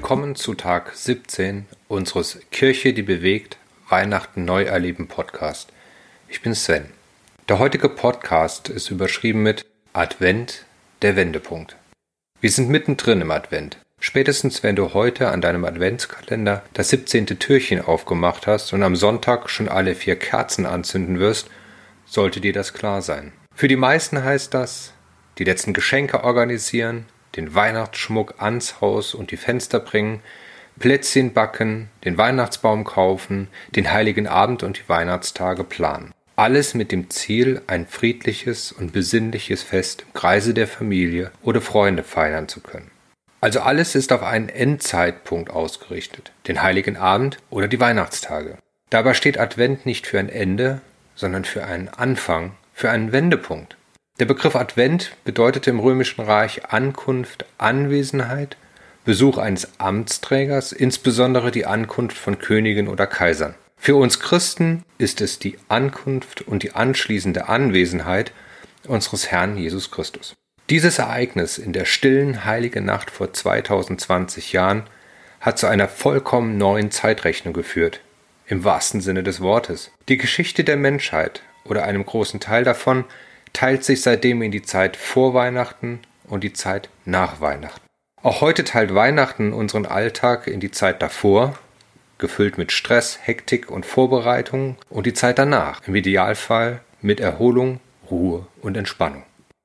Willkommen zu Tag 17 unseres Kirche, die bewegt, Weihnachten neu erleben Podcast. Ich bin Sven. Der heutige Podcast ist überschrieben mit Advent, der Wendepunkt. Wir sind mittendrin im Advent. Spätestens wenn du heute an deinem Adventskalender das 17. Türchen aufgemacht hast und am Sonntag schon alle vier Kerzen anzünden wirst, sollte dir das klar sein. Für die meisten heißt das, die letzten Geschenke organisieren, den Weihnachtsschmuck ans Haus und die Fenster bringen, Plätzchen backen, den Weihnachtsbaum kaufen, den heiligen Abend und die Weihnachtstage planen. Alles mit dem Ziel, ein friedliches und besinnliches Fest im Kreise der Familie oder Freunde feiern zu können. Also alles ist auf einen Endzeitpunkt ausgerichtet, den heiligen Abend oder die Weihnachtstage. Dabei steht Advent nicht für ein Ende, sondern für einen Anfang, für einen Wendepunkt. Der Begriff Advent bedeutete im Römischen Reich Ankunft, Anwesenheit, Besuch eines Amtsträgers, insbesondere die Ankunft von Königen oder Kaisern. Für uns Christen ist es die Ankunft und die anschließende Anwesenheit unseres Herrn Jesus Christus. Dieses Ereignis in der stillen heiligen Nacht vor 2020 Jahren hat zu einer vollkommen neuen Zeitrechnung geführt, im wahrsten Sinne des Wortes. Die Geschichte der Menschheit oder einem großen Teil davon teilt sich seitdem in die Zeit vor Weihnachten und die Zeit nach Weihnachten. Auch heute teilt Weihnachten unseren Alltag in die Zeit davor, gefüllt mit Stress, Hektik und Vorbereitung, und die Zeit danach, im Idealfall mit Erholung, Ruhe und Entspannung.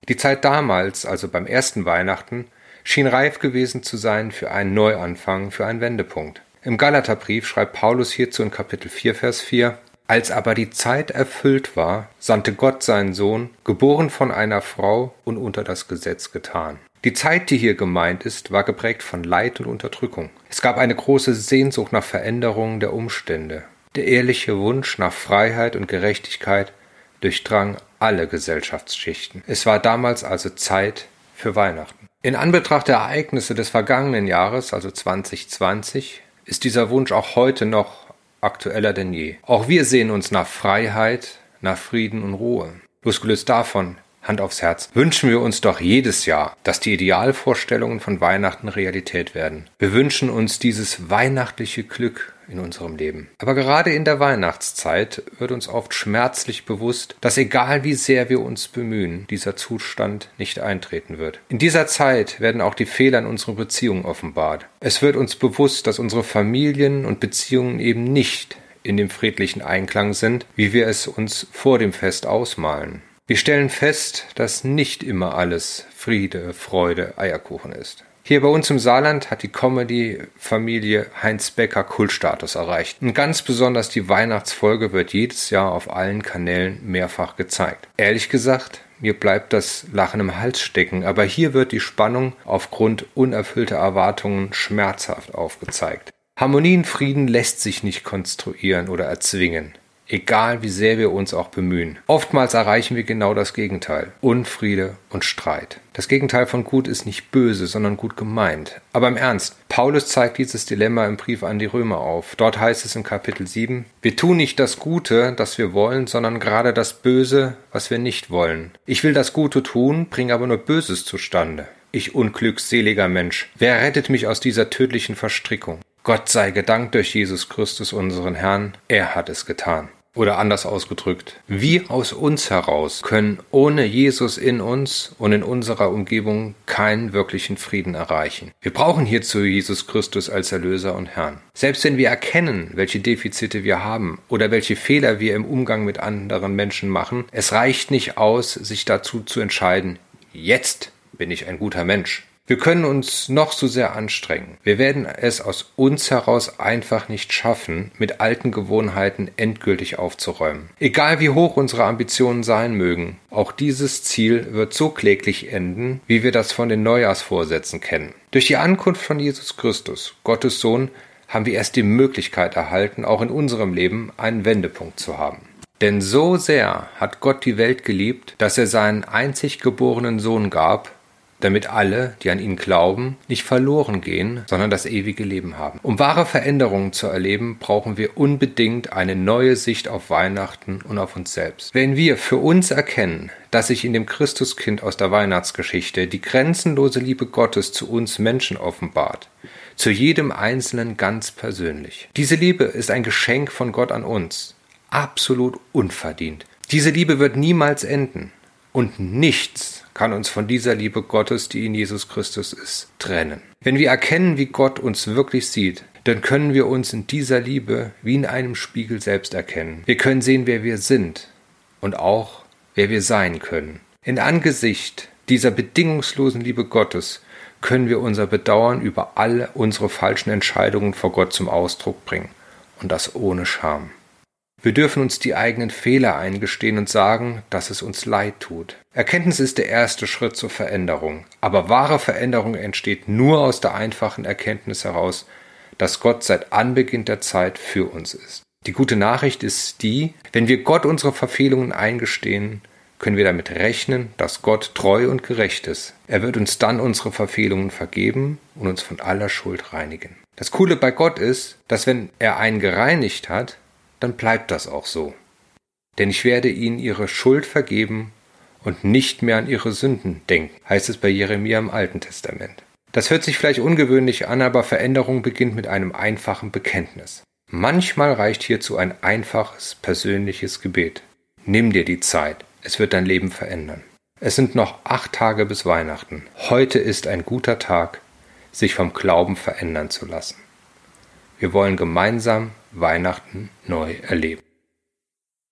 Die Zeit damals, also beim ersten Weihnachten, schien reif gewesen zu sein für einen Neuanfang, für einen Wendepunkt. Im Galaterbrief schreibt Paulus hierzu in Kapitel 4, Vers 4, als aber die Zeit erfüllt war, sandte Gott seinen Sohn, geboren von einer Frau und unter das Gesetz getan. Die Zeit, die hier gemeint ist, war geprägt von Leid und Unterdrückung. Es gab eine große Sehnsucht nach Veränderungen der Umstände. Der ehrliche Wunsch nach Freiheit und Gerechtigkeit durchdrang alle Gesellschaftsschichten. Es war damals also Zeit für Weihnachten. In Anbetracht der Ereignisse des vergangenen Jahres, also 2020, ist dieser Wunsch auch heute noch aktueller denn je. Auch wir sehen uns nach Freiheit, nach Frieden und Ruhe. Losgelöst davon, Hand aufs Herz, wünschen wir uns doch jedes Jahr, dass die Idealvorstellungen von Weihnachten Realität werden. Wir wünschen uns dieses weihnachtliche Glück, in unserem Leben. Aber gerade in der Weihnachtszeit wird uns oft schmerzlich bewusst, dass egal wie sehr wir uns bemühen, dieser Zustand nicht eintreten wird. In dieser Zeit werden auch die Fehler in unserer Beziehung offenbart. Es wird uns bewusst, dass unsere Familien und Beziehungen eben nicht in dem friedlichen Einklang sind, wie wir es uns vor dem Fest ausmalen. Wir stellen fest, dass nicht immer alles Friede, Freude, Eierkuchen ist. Hier bei uns im Saarland hat die Comedy-Familie Heinz Becker Kultstatus erreicht. Und ganz besonders die Weihnachtsfolge wird jedes Jahr auf allen Kanälen mehrfach gezeigt. Ehrlich gesagt, mir bleibt das Lachen im Hals stecken, aber hier wird die Spannung aufgrund unerfüllter Erwartungen schmerzhaft aufgezeigt. Harmonie und Frieden lässt sich nicht konstruieren oder erzwingen egal wie sehr wir uns auch bemühen. Oftmals erreichen wir genau das Gegenteil. Unfriede und Streit. Das Gegenteil von gut ist nicht böse, sondern gut gemeint. Aber im Ernst, Paulus zeigt dieses Dilemma im Brief an die Römer auf. Dort heißt es in Kapitel 7, wir tun nicht das Gute, das wir wollen, sondern gerade das Böse, was wir nicht wollen. Ich will das Gute tun, bringe aber nur Böses zustande. Ich unglückseliger Mensch, wer rettet mich aus dieser tödlichen Verstrickung? Gott sei gedankt durch Jesus Christus unseren Herrn, er hat es getan. Oder anders ausgedrückt, wir aus uns heraus können ohne Jesus in uns und in unserer Umgebung keinen wirklichen Frieden erreichen. Wir brauchen hierzu Jesus Christus als Erlöser und Herrn. Selbst wenn wir erkennen, welche Defizite wir haben oder welche Fehler wir im Umgang mit anderen Menschen machen, es reicht nicht aus, sich dazu zu entscheiden, jetzt bin ich ein guter Mensch. Wir können uns noch so sehr anstrengen. Wir werden es aus uns heraus einfach nicht schaffen, mit alten Gewohnheiten endgültig aufzuräumen. Egal wie hoch unsere Ambitionen sein mögen, auch dieses Ziel wird so kläglich enden, wie wir das von den Neujahrsvorsätzen kennen. Durch die Ankunft von Jesus Christus, Gottes Sohn, haben wir erst die Möglichkeit erhalten, auch in unserem Leben einen Wendepunkt zu haben. Denn so sehr hat Gott die Welt geliebt, dass er seinen einzig geborenen Sohn gab, damit alle, die an ihn glauben, nicht verloren gehen, sondern das ewige Leben haben. Um wahre Veränderungen zu erleben, brauchen wir unbedingt eine neue Sicht auf Weihnachten und auf uns selbst. Wenn wir für uns erkennen, dass sich in dem Christuskind aus der Weihnachtsgeschichte die grenzenlose Liebe Gottes zu uns Menschen offenbart, zu jedem Einzelnen ganz persönlich. Diese Liebe ist ein Geschenk von Gott an uns, absolut unverdient. Diese Liebe wird niemals enden und nichts kann uns von dieser Liebe Gottes, die in Jesus Christus ist, trennen. Wenn wir erkennen, wie Gott uns wirklich sieht, dann können wir uns in dieser Liebe wie in einem Spiegel selbst erkennen. Wir können sehen, wer wir sind und auch, wer wir sein können. In Angesicht dieser bedingungslosen Liebe Gottes können wir unser Bedauern über alle unsere falschen Entscheidungen vor Gott zum Ausdruck bringen. Und das ohne Scham. Wir dürfen uns die eigenen Fehler eingestehen und sagen, dass es uns leid tut. Erkenntnis ist der erste Schritt zur Veränderung. Aber wahre Veränderung entsteht nur aus der einfachen Erkenntnis heraus, dass Gott seit Anbeginn der Zeit für uns ist. Die gute Nachricht ist die, wenn wir Gott unsere Verfehlungen eingestehen, können wir damit rechnen, dass Gott treu und gerecht ist. Er wird uns dann unsere Verfehlungen vergeben und uns von aller Schuld reinigen. Das Coole bei Gott ist, dass wenn er einen gereinigt hat, dann bleibt das auch so. Denn ich werde ihnen ihre Schuld vergeben und nicht mehr an ihre Sünden denken, heißt es bei Jeremia im Alten Testament. Das hört sich vielleicht ungewöhnlich an, aber Veränderung beginnt mit einem einfachen Bekenntnis. Manchmal reicht hierzu ein einfaches, persönliches Gebet. Nimm dir die Zeit. Es wird dein Leben verändern. Es sind noch acht Tage bis Weihnachten. Heute ist ein guter Tag, sich vom Glauben verändern zu lassen. Wir wollen gemeinsam Weihnachten neu erleben.